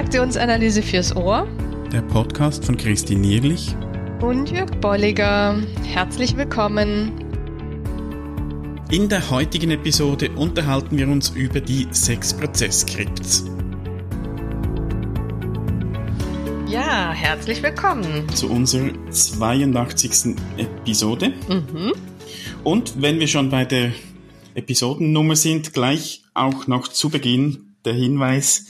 Transaktionsanalyse fürs Ohr. Der Podcast von Christine Nierlich und Jörg Bolliger. Herzlich willkommen. In der heutigen Episode unterhalten wir uns über die sechs Prozessskripts. Ja, herzlich willkommen zu unserer 82. Episode. Mhm. Und wenn wir schon bei der Episodennummer sind, gleich auch noch zu Beginn der Hinweis,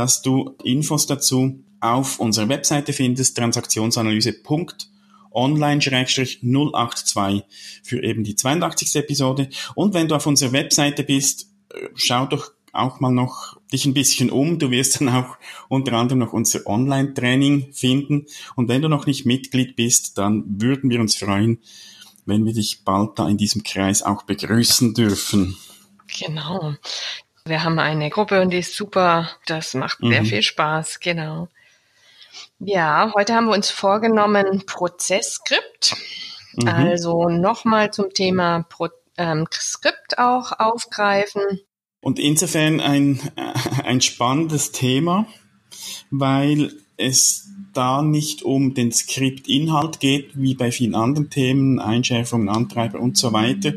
dass du Infos dazu auf unserer Webseite findest, transaktionsanalyse.online-082 für eben die 82. Episode. Und wenn du auf unserer Webseite bist, äh, schau doch auch mal noch dich ein bisschen um. Du wirst dann auch unter anderem noch unser Online-Training finden. Und wenn du noch nicht Mitglied bist, dann würden wir uns freuen, wenn wir dich bald da in diesem Kreis auch begrüßen dürfen. Genau. Wir haben eine Gruppe und die ist super. Das macht mhm. sehr viel Spaß, genau. Ja, heute haben wir uns vorgenommen Prozessskript. Mhm. Also nochmal zum Thema Pro ähm, Skript auch aufgreifen. Und insofern ein, äh, ein spannendes Thema, weil es da nicht um den Skriptinhalt geht, wie bei vielen anderen Themen, Einschärfungen, Antreiber und so weiter,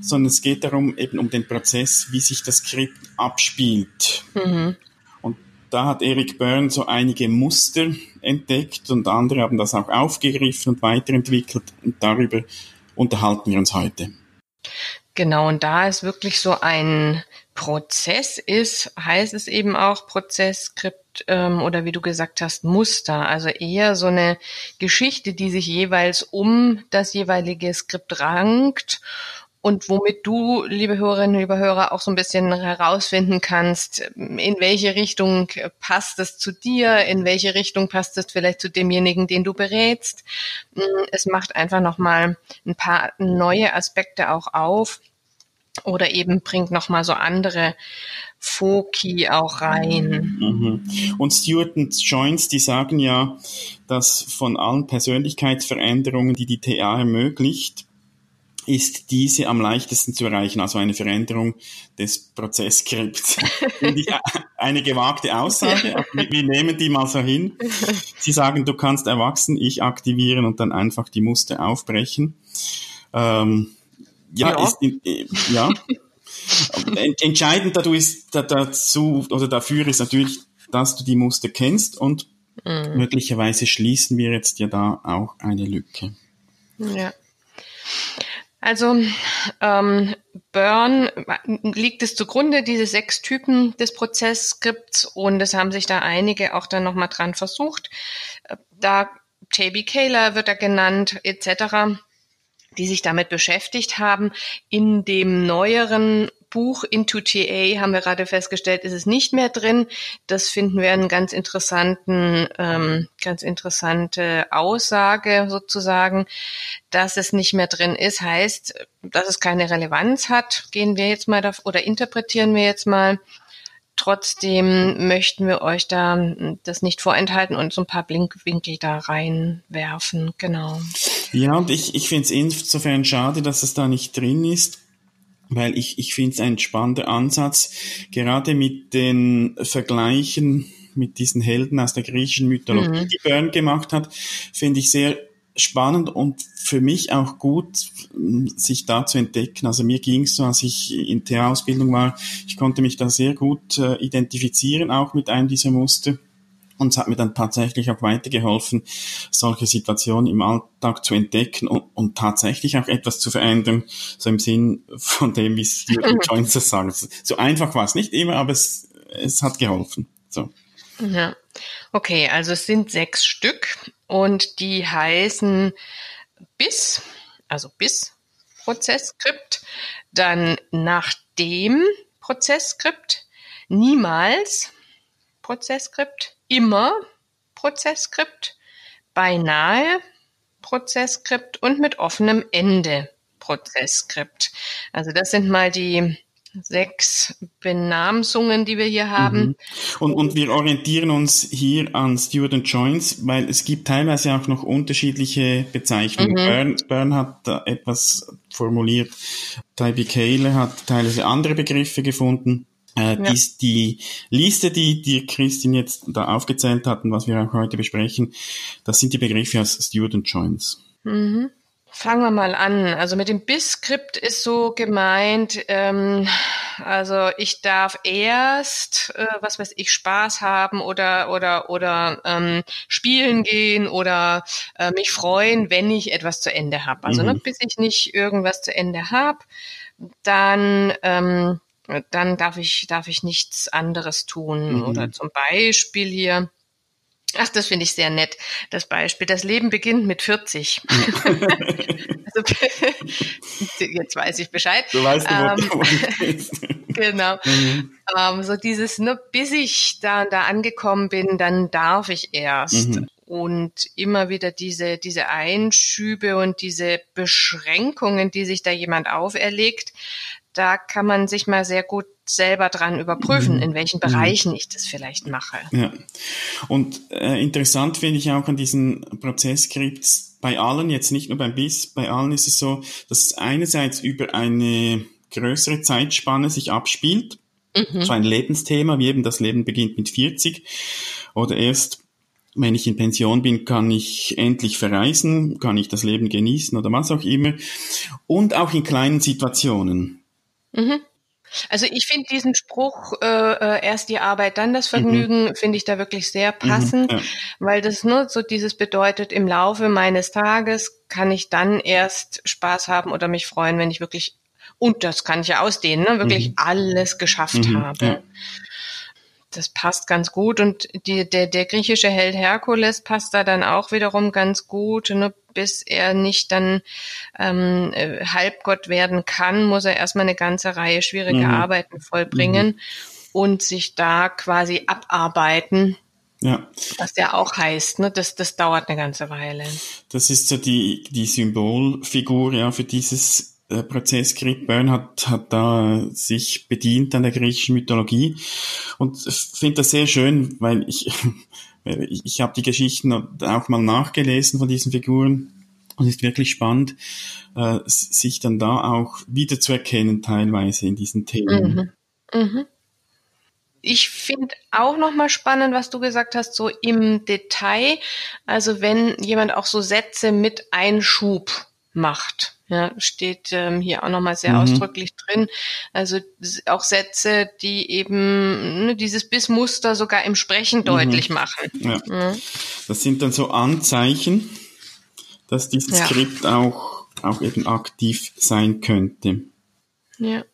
sondern es geht darum, eben um den Prozess, wie sich das Skript abspielt. Mhm. Und da hat Eric Byrne so einige Muster entdeckt und andere haben das auch aufgegriffen und weiterentwickelt und darüber unterhalten wir uns heute. Genau, und da ist wirklich so ein Prozess ist, heißt es eben auch Prozessskript ähm, oder wie du gesagt hast, Muster. Also eher so eine Geschichte, die sich jeweils um das jeweilige Skript rankt und womit du, liebe Hörerinnen, liebe Hörer, auch so ein bisschen herausfinden kannst, in welche Richtung passt es zu dir, in welche Richtung passt es vielleicht zu demjenigen, den du berätst. Es macht einfach nochmal ein paar neue Aspekte auch auf oder eben bringt nochmal so andere Foki auch rein. Mhm. Und Stewart und Joins, die sagen ja, dass von allen Persönlichkeitsveränderungen, die die TA ermöglicht, ist diese am leichtesten zu erreichen, also eine Veränderung des Prozessskripts. Eine gewagte Aussage, wir, wir nehmen die mal so hin. Sie sagen, du kannst erwachsen, ich aktivieren und dann einfach die Muster aufbrechen. Ähm, ja, ja. Ist, äh, ja. Entscheidend dazu oder dafür ist natürlich, dass du die Muster kennst und mhm. möglicherweise schließen wir jetzt ja da auch eine Lücke. Ja. Also ähm, Burn liegt es zugrunde, diese sechs Typen des Prozessskripts und es haben sich da einige auch dann nochmal dran versucht. Da J.B. Kaler wird er genannt, etc die sich damit beschäftigt haben. In dem neueren Buch Into TA haben wir gerade festgestellt, ist es nicht mehr drin. Das finden wir einen ganz interessanten, ähm, ganz interessante Aussage sozusagen, dass es nicht mehr drin ist, heißt, dass es keine Relevanz hat. Gehen wir jetzt mal da, oder interpretieren wir jetzt mal. Trotzdem möchten wir euch da das nicht vorenthalten und so ein paar Blinkwinkel da reinwerfen. Genau. Ja, und ich, ich finde es insofern schade, dass es da nicht drin ist, weil ich, ich finde es ein spannender Ansatz, gerade mit den Vergleichen mit diesen Helden aus der griechischen Mythologie, mhm. die Byrne gemacht hat, finde ich sehr spannend und für mich auch gut, sich da zu entdecken. Also mir ging es so, als ich in der Ausbildung war, ich konnte mich da sehr gut äh, identifizieren, auch mit einem dieser Muster. Und es hat mir dann tatsächlich auch weitergeholfen, solche Situationen im Alltag zu entdecken und, und tatsächlich auch etwas zu verändern, so im Sinn von dem, wie Stephen Jones das sagt. So einfach war es nicht immer, aber es, es hat geholfen. So. Ja. Okay, also es sind sechs Stück und die heißen bis, also bis Prozessskript, dann nach dem Prozessskript, niemals Prozessskript, immer Prozessskript, beinahe Prozessskript und mit offenem Ende Prozessskript. Also das sind mal die sechs Benamsungen, die wir hier haben. Mhm. Und, und wir orientieren uns hier an Student Joins, weil es gibt teilweise auch noch unterschiedliche Bezeichnungen. Mhm. Bern, Bern hat da etwas formuliert, Tybee Kaler hat teilweise andere Begriffe gefunden. Äh, ja. die, die Liste, die, die Christine jetzt da aufgezählt hat und was wir auch heute besprechen, das sind die Begriffe als Student Joins. Mhm. Fangen wir mal an. Also mit dem BIS-Skript ist so gemeint, ähm, also ich darf erst, äh, was weiß ich, Spaß haben oder oder oder ähm, spielen gehen oder äh, mich freuen, wenn ich etwas zu Ende habe. Also ne, mhm. ne, bis ich nicht irgendwas zu Ende habe, dann ähm, dann darf ich darf ich nichts anderes tun. Mhm. Oder zum Beispiel hier Ach, das finde ich sehr nett, das Beispiel. Das Leben beginnt mit 40. also, jetzt weiß ich Bescheid. Du weißt, ähm, wo Genau. Mhm. Ähm, so dieses, ne, bis ich da, da angekommen bin, dann darf ich erst. Mhm. Und immer wieder diese, diese Einschübe und diese Beschränkungen, die sich da jemand auferlegt, da kann man sich mal sehr gut selber dran überprüfen, mhm. in welchen mhm. Bereichen ich das vielleicht mache. Ja. Und äh, interessant finde ich auch an diesen Prozessskripts bei allen, jetzt nicht nur beim BIS, bei allen ist es so, dass es einerseits über eine größere Zeitspanne sich abspielt, mhm. so ein Lebensthema, wie eben das Leben beginnt mit 40 oder erst wenn ich in Pension bin, kann ich endlich verreisen, kann ich das Leben genießen oder was auch immer. Und auch in kleinen Situationen. Mhm. Also ich finde diesen Spruch, äh, äh, erst die Arbeit, dann das. Vergnügen, mhm. finde ich da wirklich sehr mhm, passend, mhm, ja. weil das nur so dieses bedeutet, im Laufe meines Tages kann ich dann erst Spaß haben oder mich freuen, wenn ich wirklich, und das kann ich ja ausdehnen, ne, wirklich mhm. alles geschafft mhm, habe. Ja das passt ganz gut und die, der, der griechische Held Herkules passt da dann auch wiederum ganz gut. Ne? Bis er nicht dann ähm, äh, Halbgott werden kann, muss er erstmal eine ganze Reihe schwieriger mhm. Arbeiten vollbringen mhm. und sich da quasi abarbeiten. Ja. Was ja auch heißt, ne, das, das dauert eine ganze Weile. Das ist so die, die Symbolfigur ja für dieses der Prozess Grip Byrne hat, hat da sich bedient an der griechischen Mythologie und finde das sehr schön, weil ich, ich, ich habe die Geschichten auch mal nachgelesen von diesen Figuren und es ist wirklich spannend, äh, sich dann da auch wieder zu erkennen teilweise in diesen Themen. Mhm. Mhm. Ich finde auch nochmal spannend, was du gesagt hast, so im Detail. Also wenn jemand auch so Sätze mit Einschub macht. Ja, steht ähm, hier auch nochmal sehr mhm. ausdrücklich drin. Also auch Sätze, die eben ne, dieses Bissmuster sogar im Sprechen mhm. deutlich machen. Ja. ja. Das sind dann so Anzeichen, dass dieses ja. Skript auch, auch eben aktiv sein könnte. Ja.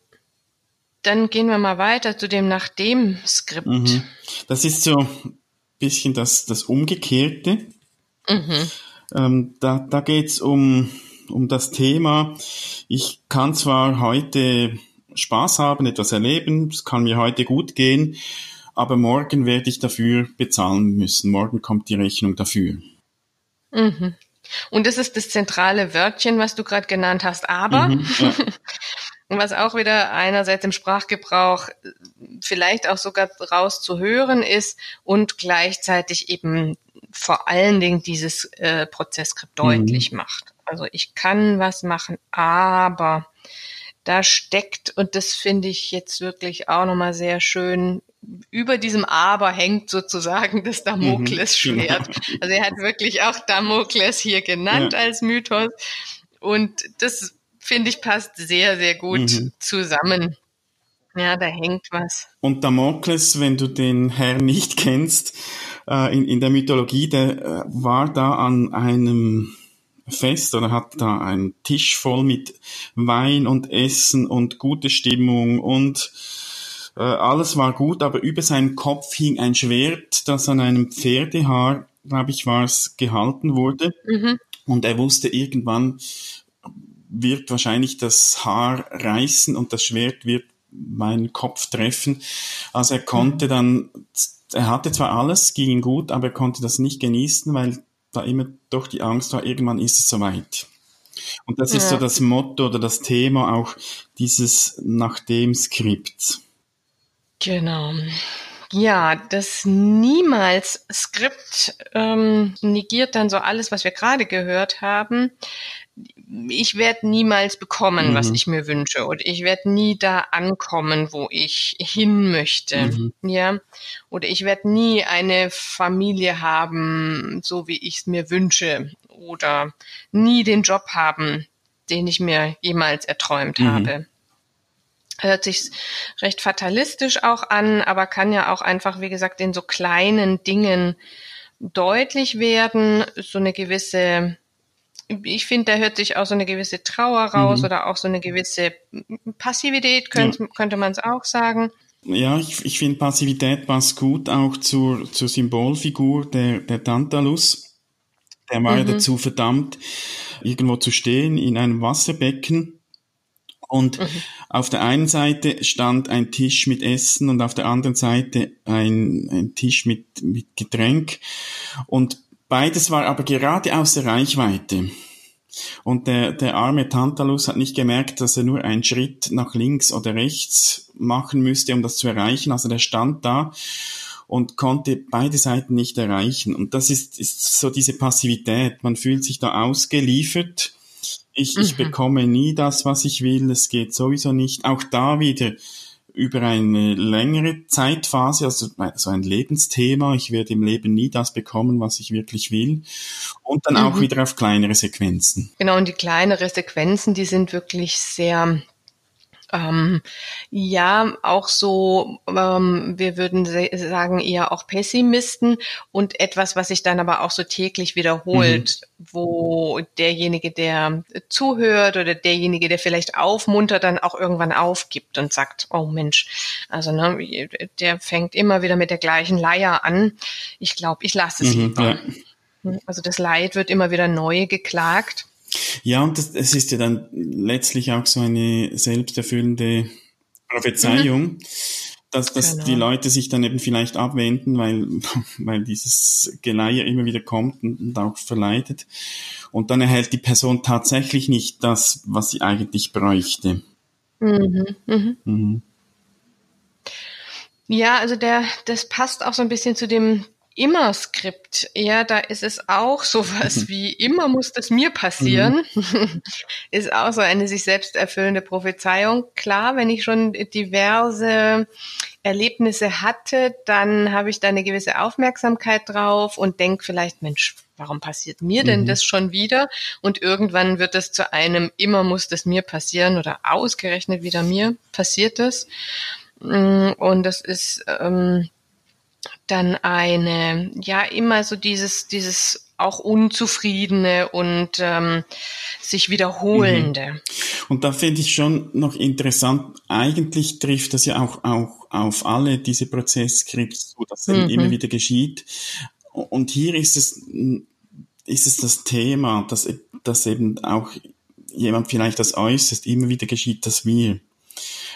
Dann gehen wir mal weiter zu dem nach dem Skript. Mhm. Das ist so ein bisschen das, das Umgekehrte. Mhm. Ähm, da da geht's um um das Thema. Ich kann zwar heute Spaß haben, etwas erleben, es kann mir heute gut gehen, aber morgen werde ich dafür bezahlen müssen. Morgen kommt die Rechnung dafür. Mhm. Und das ist das zentrale Wörtchen, was du gerade genannt hast, aber. Mhm, ja. was auch wieder einerseits im Sprachgebrauch vielleicht auch sogar rauszuhören ist und gleichzeitig eben vor allen Dingen dieses äh, Prozesskript mhm. deutlich macht. Also ich kann was machen, aber da steckt, und das finde ich jetzt wirklich auch nochmal sehr schön, über diesem Aber hängt sozusagen das Damoklesschwert. Mhm. Also er hat wirklich auch Damokles hier genannt ja. als Mythos. Und das finde ich passt sehr, sehr gut mhm. zusammen. Ja, da hängt was. Und Damokles, wenn du den Herrn nicht kennst, äh, in, in der Mythologie, der äh, war da an einem Fest oder hat da einen Tisch voll mit Wein und Essen und gute Stimmung und äh, alles war gut, aber über seinen Kopf hing ein Schwert, das an einem Pferdehaar, glaube ich, war es, gehalten wurde. Mhm. Und er wusste irgendwann wird wahrscheinlich das Haar reißen und das Schwert wird meinen Kopf treffen. Also er konnte mhm. dann, er hatte zwar alles, ging ihm gut, aber er konnte das nicht genießen, weil da immer doch die Angst war, irgendwann ist es soweit. Und das ja. ist so das Motto oder das Thema auch dieses nach dem Skript. Genau. Ja, das niemals Skript ähm, negiert dann so alles, was wir gerade gehört haben. Ich werde niemals bekommen, mhm. was ich mir wünsche oder ich werde nie da ankommen, wo ich hin möchte, mhm. ja, oder ich werde nie eine Familie haben, so wie ich es mir wünsche oder nie den Job haben, den ich mir jemals erträumt mhm. habe. Hört sich recht fatalistisch auch an, aber kann ja auch einfach, wie gesagt, in so kleinen Dingen deutlich werden, so eine gewisse ich finde, da hört sich auch so eine gewisse Trauer raus mhm. oder auch so eine gewisse Passivität, könnte, ja. könnte man es auch sagen. Ja, ich, ich finde Passivität passt gut auch zur, zur Symbolfigur der, der Tantalus. Der war mhm. ja dazu verdammt, irgendwo zu stehen in einem Wasserbecken. Und mhm. auf der einen Seite stand ein Tisch mit Essen und auf der anderen Seite ein, ein Tisch mit, mit Getränk. Und Beides war aber gerade außer Reichweite. Und der, der arme Tantalus hat nicht gemerkt, dass er nur einen Schritt nach links oder rechts machen müsste, um das zu erreichen. Also der stand da und konnte beide Seiten nicht erreichen. Und das ist, ist so diese Passivität. Man fühlt sich da ausgeliefert. Ich, ich mhm. bekomme nie das, was ich will. Es geht sowieso nicht. Auch da wieder über eine längere Zeitphase, also so ein Lebensthema. Ich werde im Leben nie das bekommen, was ich wirklich will. Und dann mhm. auch wieder auf kleinere Sequenzen. Genau, und die kleinere Sequenzen, die sind wirklich sehr ähm, ja, auch so, ähm, wir würden sagen, eher auch Pessimisten und etwas, was sich dann aber auch so täglich wiederholt, mhm. wo derjenige, der zuhört oder derjenige, der vielleicht aufmuntert, dann auch irgendwann aufgibt und sagt, oh Mensch, also ne, der fängt immer wieder mit der gleichen Leier an. Ich glaube, ich lasse es mhm, lieber. Ja. Also das Leid wird immer wieder neu geklagt. Ja, und das, es ist ja dann letztlich auch so eine selbsterfüllende Prophezeiung, mhm. dass, dass genau. die Leute sich dann eben vielleicht abwenden, weil, weil dieses Geleier immer wieder kommt und, und auch verleitet. Und dann erhält die Person tatsächlich nicht das, was sie eigentlich bräuchte. Mhm. Mhm. Mhm. Ja, also der, das passt auch so ein bisschen zu dem immer Skript. Ja, da ist es auch sowas wie immer muss das mir passieren. Mhm. ist auch so eine sich selbst erfüllende Prophezeiung. Klar, wenn ich schon diverse Erlebnisse hatte, dann habe ich da eine gewisse Aufmerksamkeit drauf und denke vielleicht, Mensch, warum passiert mir denn mhm. das schon wieder? Und irgendwann wird es zu einem, immer muss das mir passieren oder ausgerechnet wieder mir passiert es. Mm, und das ist ähm, dann eine, ja, immer so dieses, dieses auch unzufriedene und ähm, sich wiederholende. Mhm. Und da finde ich schon noch interessant, eigentlich trifft das ja auch, auch auf alle diese Prozessskripts zu, dass mhm. immer wieder geschieht. Und hier ist es, ist es das Thema, dass, dass eben auch jemand vielleicht das äußerst, immer wieder geschieht das mir.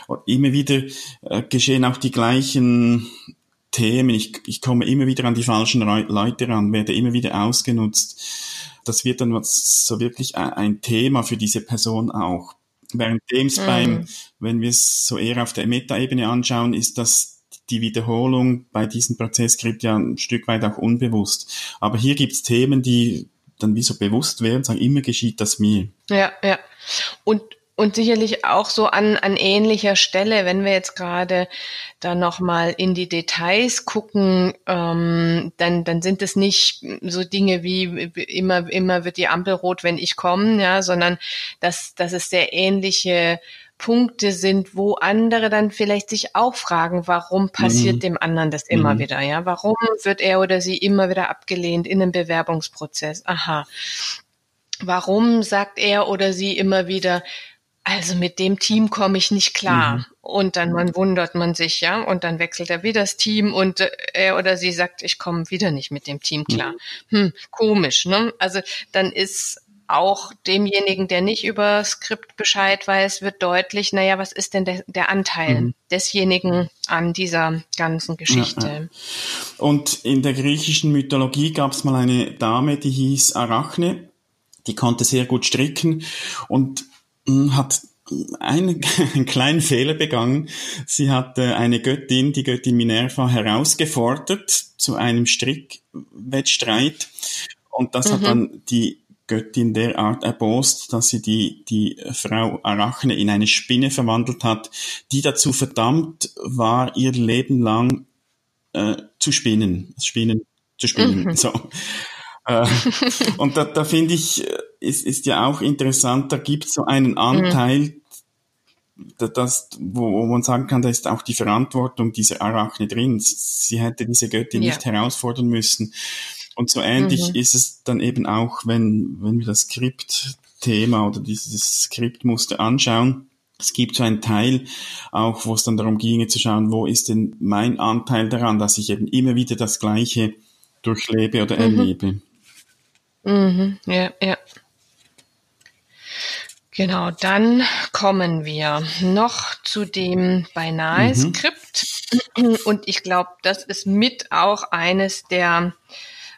Und immer wieder äh, geschehen auch die gleichen Themen. Ich, ich komme immer wieder an die falschen Leute ran, werde immer wieder ausgenutzt. Das wird dann so wirklich ein Thema für diese Person auch. Währenddem es mhm. beim, wenn wir es so eher auf der Metaebene anschauen, ist das die Wiederholung bei diesem Prozesskript ja ein Stück weit auch unbewusst. Aber hier gibt's Themen, die dann wie so bewusst werden, sagen, immer geschieht das mir. Ja, ja. Und und sicherlich auch so an, an ähnlicher Stelle, wenn wir jetzt gerade da nochmal in die Details gucken, ähm, dann, dann sind es nicht so Dinge wie immer, immer wird die Ampel rot, wenn ich komme, ja, sondern dass, dass es sehr ähnliche Punkte sind, wo andere dann vielleicht sich auch fragen, warum passiert mhm. dem anderen das immer mhm. wieder, ja? Warum wird er oder sie immer wieder abgelehnt in einem Bewerbungsprozess? Aha. Warum sagt er oder sie immer wieder, also mit dem Team komme ich nicht klar. Mhm. Und dann man wundert man sich, ja, und dann wechselt er wieder das Team und äh, er oder sie sagt, ich komme wieder nicht mit dem Team klar. Mhm. Hm, komisch, ne? Also dann ist auch demjenigen, der nicht über Skript Bescheid weiß, wird deutlich, naja, was ist denn der, der Anteil mhm. desjenigen an dieser ganzen Geschichte? Ja, ja. Und in der griechischen Mythologie gab es mal eine Dame, die hieß Arachne, die konnte sehr gut stricken und hat einen, einen kleinen Fehler begangen. Sie hat äh, eine Göttin, die Göttin Minerva, herausgefordert zu einem Strickwettstreit. Und das mhm. hat dann die Göttin derart erbost, dass sie die, die Frau Arachne in eine Spinne verwandelt hat, die dazu verdammt war, ihr Leben lang äh, zu spinnen, Spinnen zu spinnen. Mhm. So. Äh, und da, da finde ich, äh, ist, ist ja auch interessant, da gibt es so einen Anteil, mhm das, wo, wo man sagen kann, da ist auch die Verantwortung dieser Arachne drin. Sie hätte diese Göttin ja. nicht herausfordern müssen. Und so ähnlich mhm. ist es dann eben auch, wenn, wenn wir das Skriptthema oder dieses Skriptmuster anschauen. Es gibt so einen Teil auch, wo es dann darum ginge zu schauen, wo ist denn mein Anteil daran, dass ich eben immer wieder das Gleiche durchlebe oder mhm. erlebe. Mhm. Ja, ja. Genau, dann kommen wir noch zu dem beinahe mhm. Skript. Und ich glaube, das ist mit auch eines der,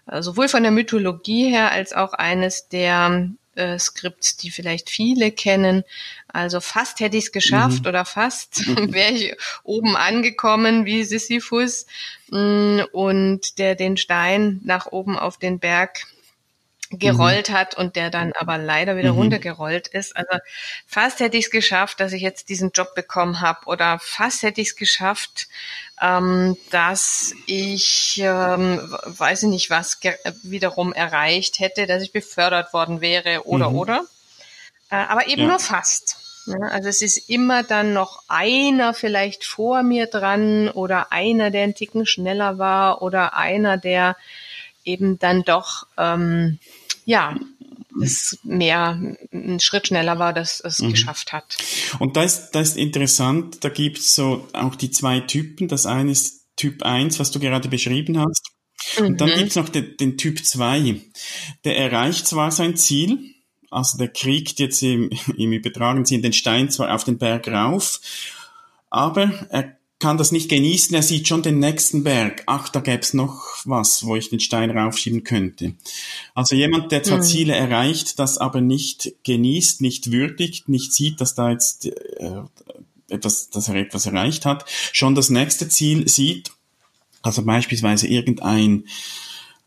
äh, sowohl von der Mythologie her als auch eines der äh, Skripts, die vielleicht viele kennen. Also fast hätte ich es geschafft mhm. oder fast wäre ich oben angekommen wie Sisyphus mm, und der den Stein nach oben auf den Berg gerollt mhm. hat und der dann aber leider wieder mhm. runtergerollt ist. Also fast hätte ich es geschafft, dass ich jetzt diesen Job bekommen habe oder fast hätte ich es geschafft, ähm, dass ich, ähm, weiß ich nicht was, wiederum erreicht hätte, dass ich befördert worden wäre oder mhm. oder. Äh, aber eben ja. nur fast. Ja, also es ist immer dann noch einer vielleicht vor mir dran oder einer, der einen Ticken schneller war oder einer, der eben dann doch ähm, ja, es mehr ein Schritt schneller war, dass es mhm. geschafft hat. Und da ist, da ist interessant, da gibt's so auch die zwei Typen. Das eine ist Typ 1, was du gerade beschrieben hast. Mhm. Und dann mhm. gibt's noch den, den Typ 2. Der erreicht zwar sein Ziel, also der kriegt jetzt im, im übertragenen Sinn den Stein zwar auf den Berg rauf, aber er kann das nicht genießen, er sieht schon den nächsten Berg. Ach, da gäb's noch was, wo ich den Stein raufschieben könnte. Also jemand, der zwar mhm. Ziele erreicht, das aber nicht genießt, nicht würdigt, nicht sieht, dass da jetzt äh, etwas, dass er etwas erreicht hat, schon das nächste Ziel sieht, also beispielsweise irgendein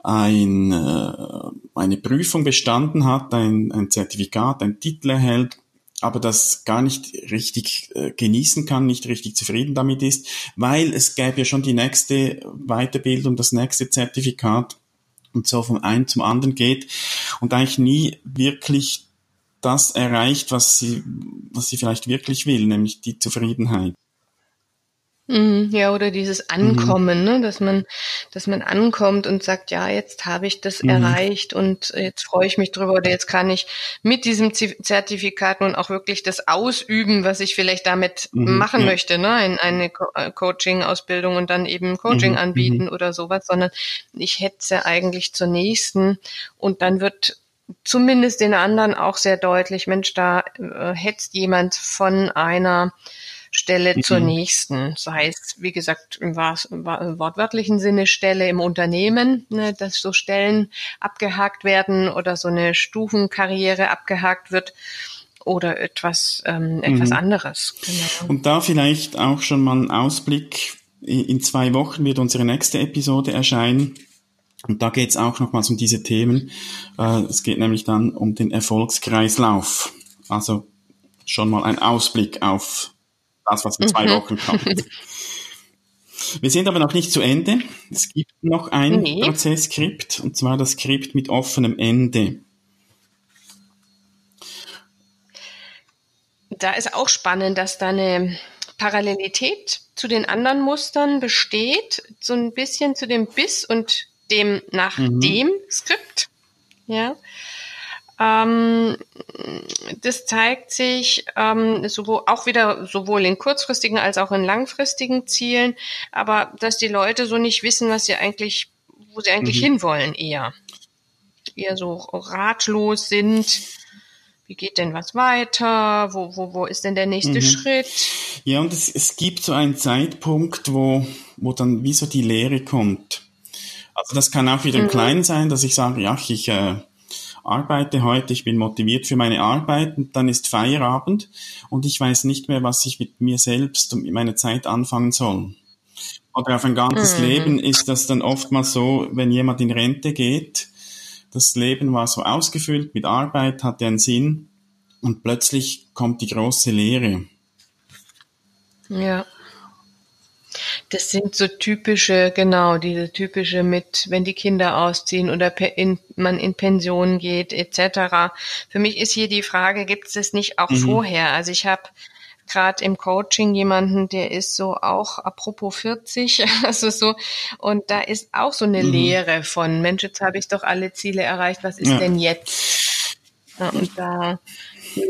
ein, äh, eine Prüfung bestanden hat, ein, ein Zertifikat, ein Titel erhält, aber das gar nicht richtig äh, genießen kann, nicht richtig zufrieden damit ist, weil es gäbe ja schon die nächste Weiterbildung, das nächste Zertifikat und so vom einen zum anderen geht und eigentlich nie wirklich das erreicht, was sie, was sie vielleicht wirklich will, nämlich die Zufriedenheit. Mhm, ja, oder dieses Ankommen, mhm. ne, dass man, dass man ankommt und sagt, ja, jetzt habe ich das mhm. erreicht und jetzt freue ich mich drüber oder jetzt kann ich mit diesem Zertifikat nun auch wirklich das ausüben, was ich vielleicht damit mhm, machen ja. möchte, ne, in eine Co äh, Coaching-Ausbildung und dann eben Coaching mhm, anbieten mhm. oder sowas, sondern ich hetze eigentlich zur nächsten und dann wird zumindest den anderen auch sehr deutlich, Mensch, da äh, hetzt jemand von einer Stelle mhm. zur nächsten. Sei es, wie gesagt, im, wortwörtlichen Sinne Stelle im Unternehmen, ne, dass so Stellen abgehakt werden oder so eine Stufenkarriere abgehakt wird oder etwas, ähm, etwas mhm. anderes. Genau. Und da vielleicht auch schon mal ein Ausblick. In zwei Wochen wird unsere nächste Episode erscheinen. Und da geht es auch nochmals um diese Themen. Äh, es geht nämlich dann um den Erfolgskreislauf. Also schon mal ein Ausblick auf das, was in zwei mhm. Wochen kommt. Wir sind aber noch nicht zu Ende. Es gibt noch ein nee. Prozesskript, und zwar das Skript mit offenem Ende. Da ist auch spannend, dass da eine Parallelität zu den anderen Mustern besteht, so ein bisschen zu dem Bis und dem nach mhm. dem Skript. Ja. Ähm, das zeigt sich ähm, sowohl, auch wieder sowohl in kurzfristigen als auch in langfristigen Zielen, aber dass die Leute so nicht wissen, was sie eigentlich, wo sie eigentlich mhm. hinwollen eher. Eher so ratlos sind. Wie geht denn was weiter? Wo, wo, wo ist denn der nächste mhm. Schritt? Ja, und es, es gibt so einen Zeitpunkt, wo, wo dann wie so die Lehre kommt. Also das kann auch wieder im mhm. Kleinen sein, dass ich sage, ja, ich äh, arbeite heute, ich bin motiviert für meine Arbeit und dann ist Feierabend und ich weiß nicht mehr, was ich mit mir selbst und mit meiner Zeit anfangen soll. Oder auf ein ganzes mhm. Leben ist das dann oftmals so, wenn jemand in Rente geht, das Leben war so ausgefüllt mit Arbeit, hatte einen Sinn und plötzlich kommt die große Leere. Ja. Das sind so typische, genau, diese typische mit, wenn die Kinder ausziehen oder in, man in Pension geht, etc. Für mich ist hier die Frage, gibt es das nicht auch mhm. vorher? Also ich habe gerade im Coaching jemanden, der ist so auch apropos 40, also so, und da ist auch so eine mhm. Lehre von, Mensch, jetzt habe ich doch alle Ziele erreicht, was ist ja. denn jetzt? Und da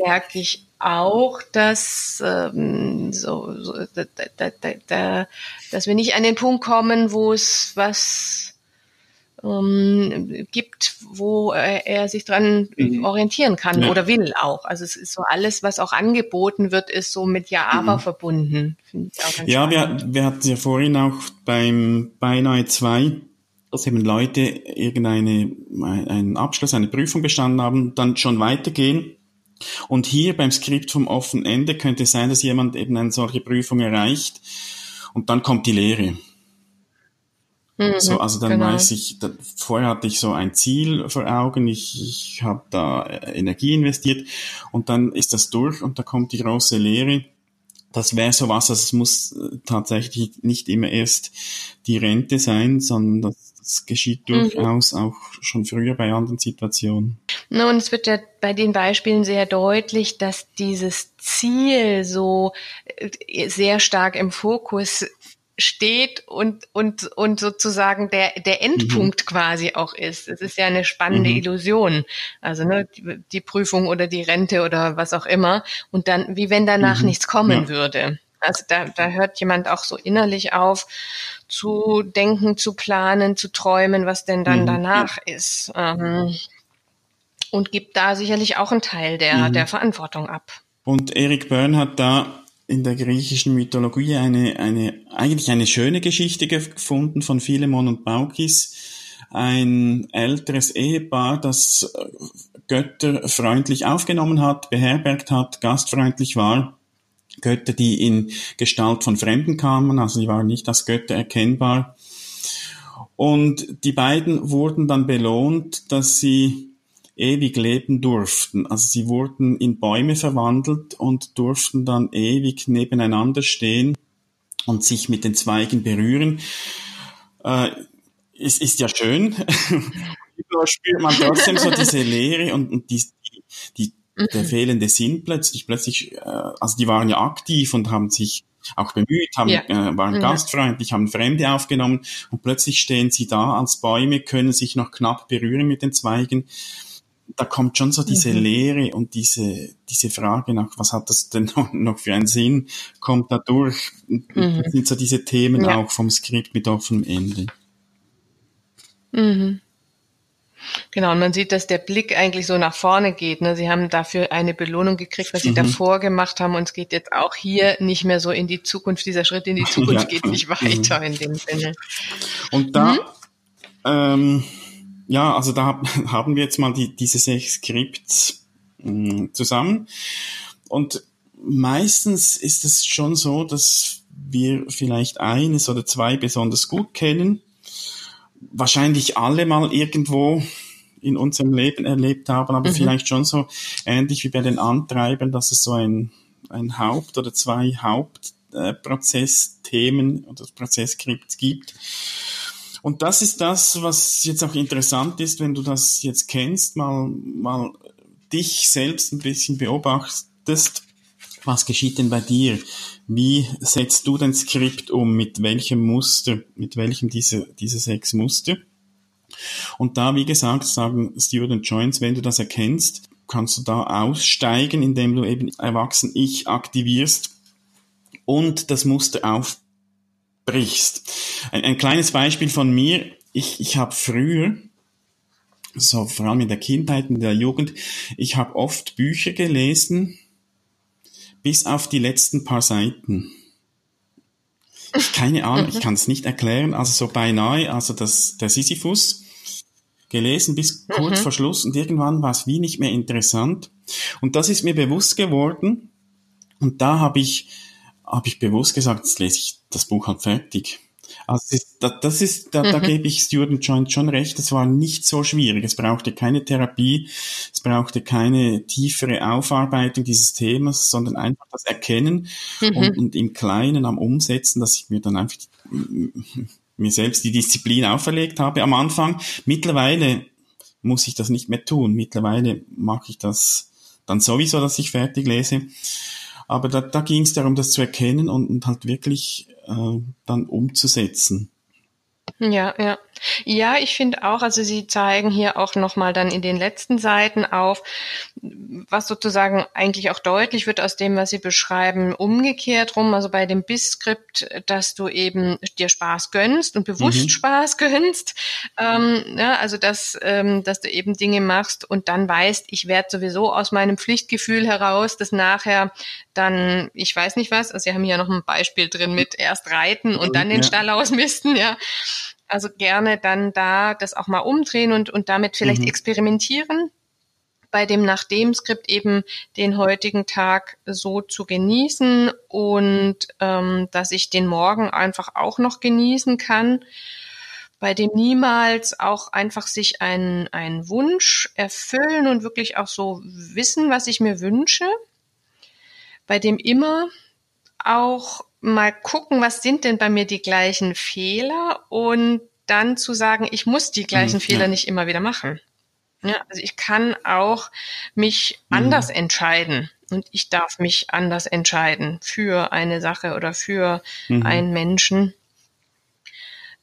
merke ich auch, dass ähm, so, so da, da, da, da, dass wir nicht an den Punkt kommen, wo es was ähm, gibt, wo er, er sich dran mhm. orientieren kann ja. oder will auch. Also es ist so alles, was auch angeboten wird, ist so mit Ja, aber mhm. verbunden. ja, wir, wir hatten ja vorhin auch beim Beinahe zwei dass eben Leute irgendeine, einen Abschluss, eine Prüfung bestanden haben, dann schon weitergehen. Und hier beim Skript vom offenen Ende könnte es sein, dass jemand eben eine solche Prüfung erreicht und dann kommt die Lehre. Mhm, so, also dann genau. weiß ich, da, vorher hatte ich so ein Ziel vor Augen, ich, ich habe da äh, Energie investiert und dann ist das durch und da kommt die große Lehre. Das wäre so was, also es muss äh, tatsächlich nicht immer erst die Rente sein, sondern das, das geschieht mhm. durchaus mhm. auch schon früher bei anderen Situationen. Und es wird ja bei den Beispielen sehr deutlich, dass dieses Ziel so äh, sehr stark im Fokus steht und, und, und sozusagen der, der Endpunkt mhm. quasi auch ist. Es ist ja eine spannende mhm. Illusion. Also ne, die, die, Prüfung oder die Rente oder was auch immer. Und dann, wie wenn danach mhm. nichts kommen ja. würde. Also da, da hört jemand auch so innerlich auf, zu denken, zu planen, zu träumen, was denn dann mhm. danach ist. Ähm, und gibt da sicherlich auch einen Teil der, mhm. der Verantwortung ab. Und Eric Byrne hat da in der griechischen Mythologie eine, eine, eigentlich eine schöne Geschichte gefunden von Philemon und Baukis. Ein älteres Ehepaar, das Götter freundlich aufgenommen hat, beherbergt hat, gastfreundlich war. Götter, die in Gestalt von Fremden kamen, also die waren nicht als Götter erkennbar. Und die beiden wurden dann belohnt, dass sie ewig leben durften. Also sie wurden in Bäume verwandelt und durften dann ewig nebeneinander stehen und sich mit den Zweigen berühren. Äh, es ist ja schön. da spürt man trotzdem so diese Leere und, und die, die, der mhm. fehlende Sinn plötzlich. Plötzlich, äh, also die waren ja aktiv und haben sich auch bemüht, haben, ja. äh, waren ja. gastfreundlich, haben Fremde aufgenommen und plötzlich stehen sie da als Bäume, können sich noch knapp berühren mit den Zweigen da kommt schon so diese mhm. Lehre und diese, diese Frage nach, was hat das denn noch für einen Sinn, kommt da durch. Mhm. Das sind so diese Themen ja. auch vom Skript mit offenem Ende. Mhm. Genau, und man sieht, dass der Blick eigentlich so nach vorne geht. Ne? Sie haben dafür eine Belohnung gekriegt, was sie mhm. davor gemacht haben. Und es geht jetzt auch hier nicht mehr so in die Zukunft. Dieser Schritt in die Zukunft ja. geht nicht weiter in dem Sinne. Und da, mhm. ähm, ja, also da haben wir jetzt mal die, diese sechs Skripts mh, zusammen. Und meistens ist es schon so, dass wir vielleicht eines oder zwei besonders gut kennen. Wahrscheinlich alle mal irgendwo in unserem Leben erlebt haben, aber mhm. vielleicht schon so ähnlich wie bei den Antreibern, dass es so ein, ein Haupt- oder zwei Hauptprozessthemen äh, oder Prozessskripts gibt. Und das ist das, was jetzt auch interessant ist, wenn du das jetzt kennst, mal, mal dich selbst ein bisschen beobachtest. Was geschieht denn bei dir? Wie setzt du dein Skript um? Mit welchem Muster? Mit welchem dieser, dieser sechs Muster? Und da, wie gesagt, sagen Stewart und Joins, wenn du das erkennst, kannst du da aussteigen, indem du eben Erwachsen-Ich aktivierst und das Muster auf brichst. Ein, ein kleines Beispiel von mir. Ich, ich habe früher, so vor allem in der Kindheit, in der Jugend, ich habe oft Bücher gelesen, bis auf die letzten paar Seiten. Keine Ahnung, ich kann es nicht erklären, also so beinahe, also das, der Sisyphus, gelesen bis kurz mhm. vor Schluss und irgendwann war es wie nicht mehr interessant. Und das ist mir bewusst geworden und da habe ich, habe ich bewusst gesagt, jetzt lese ich das Buch halt fertig. Also das ist, da, mhm. da gebe ich Student Joint schon recht, es war nicht so schwierig. Es brauchte keine Therapie, es brauchte keine tiefere Aufarbeitung dieses Themas, sondern einfach das Erkennen mhm. und, und, im Kleinen am Umsetzen, dass ich mir dann einfach mir selbst die Disziplin auferlegt habe am Anfang. Mittlerweile muss ich das nicht mehr tun. Mittlerweile mache ich das dann sowieso, dass ich fertig lese. Aber da, da ging es darum, das zu erkennen und, und halt wirklich äh, dann umzusetzen. Ja, ja. Ja, ich finde auch, also Sie zeigen hier auch nochmal dann in den letzten Seiten auf, was sozusagen eigentlich auch deutlich wird aus dem, was Sie beschreiben, umgekehrt rum, also bei dem BIS-Skript, dass du eben dir Spaß gönnst und bewusst mhm. Spaß gönnst, ähm, ja, also dass, ähm, dass du eben Dinge machst und dann weißt, ich werde sowieso aus meinem Pflichtgefühl heraus, dass nachher dann, ich weiß nicht was, also Sie haben hier noch ein Beispiel drin mit erst reiten und dann den ja. Stall ausmisten, ja. Also gerne dann da das auch mal umdrehen und, und damit vielleicht mhm. experimentieren bei dem nach dem Skript eben den heutigen Tag so zu genießen und ähm, dass ich den Morgen einfach auch noch genießen kann. Bei dem niemals auch einfach sich einen, einen Wunsch erfüllen und wirklich auch so wissen, was ich mir wünsche. Bei dem immer auch mal gucken, was sind denn bei mir die gleichen Fehler und dann zu sagen, ich muss die gleichen mhm, Fehler ja. nicht immer wieder machen. Ja, also ich kann auch mich mhm. anders entscheiden und ich darf mich anders entscheiden für eine Sache oder für mhm. einen Menschen.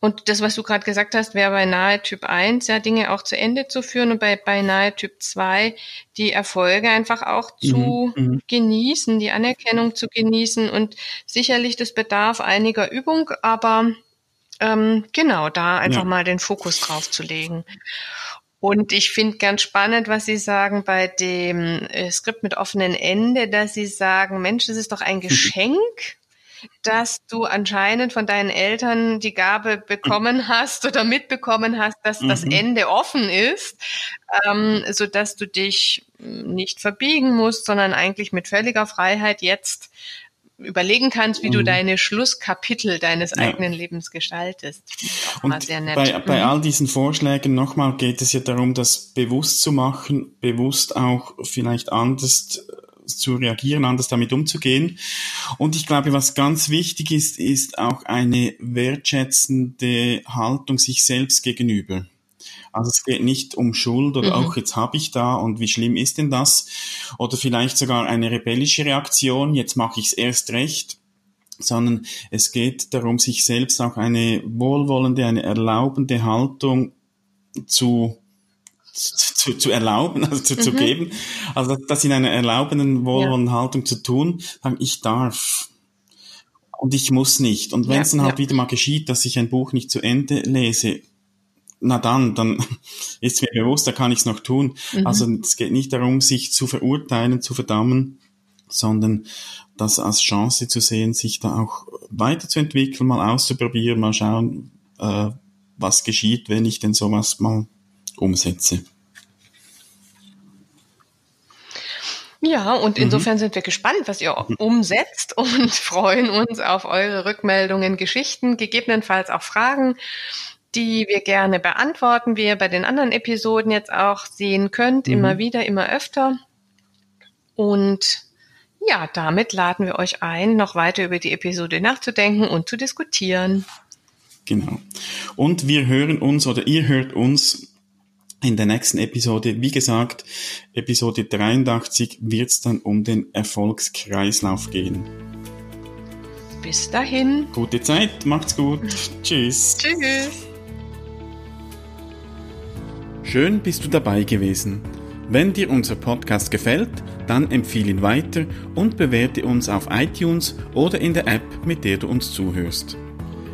Und das, was du gerade gesagt hast, wäre bei nahe Typ 1 ja Dinge auch zu Ende zu führen und bei, bei nahe Typ 2 die Erfolge einfach auch zu mhm, mhm. genießen, die Anerkennung zu genießen und sicherlich das bedarf einiger Übung, aber ähm, genau, da einfach ja. mal den Fokus drauf zu legen. Und ich finde ganz spannend, was Sie sagen bei dem äh, Skript mit offenen Ende, dass Sie sagen, Mensch, das ist doch ein Geschenk dass du anscheinend von deinen Eltern die Gabe bekommen hast oder mitbekommen hast, dass mhm. das Ende offen ist, ähm, so dass du dich nicht verbiegen musst, sondern eigentlich mit völliger Freiheit jetzt überlegen kannst, wie mhm. du deine Schlusskapitel deines ja. eigenen Lebens gestaltest. Und Bei, bei mhm. all diesen Vorschlägen nochmal geht es ja darum, das bewusst zu machen, bewusst auch vielleicht anders zu reagieren, anders damit umzugehen. Und ich glaube, was ganz wichtig ist, ist auch eine wertschätzende Haltung sich selbst gegenüber. Also es geht nicht um Schuld oder mhm. auch jetzt habe ich da und wie schlimm ist denn das? Oder vielleicht sogar eine rebellische Reaktion, jetzt mache ich es erst recht sondern es geht darum, sich selbst auch eine wohlwollende, eine erlaubende Haltung zu zu, zu erlauben, also zu, mhm. zu geben, also das in einer erlaubenden, wohlwollenden ja. Haltung zu tun, sagen, ich darf und ich muss nicht. Und wenn ja, es dann halt ja. wieder mal geschieht, dass ich ein Buch nicht zu Ende lese, na dann, dann ist mir bewusst, da kann ich es noch tun. Mhm. Also es geht nicht darum, sich zu verurteilen, zu verdammen, sondern das als Chance zu sehen, sich da auch weiterzuentwickeln, mal auszuprobieren, mal schauen, äh, was geschieht, wenn ich denn sowas mal umsetze. Ja, und mhm. insofern mhm. sind wir gespannt, was ihr umsetzt und freuen uns auf eure Rückmeldungen, Geschichten, gegebenenfalls auch Fragen, die wir gerne beantworten, wie ihr bei den anderen Episoden jetzt auch sehen könnt, mhm. immer wieder, immer öfter. Und ja, damit laden wir euch ein, noch weiter über die Episode nachzudenken und zu diskutieren. Genau. Und wir hören uns oder ihr hört uns in der nächsten Episode, wie gesagt, Episode 83, wird es dann um den Erfolgskreislauf gehen. Bis dahin. Gute Zeit, macht's gut. Tschüss. Tschüss. Schön bist du dabei gewesen. Wenn dir unser Podcast gefällt, dann empfehle ihn weiter und bewerte uns auf iTunes oder in der App, mit der du uns zuhörst.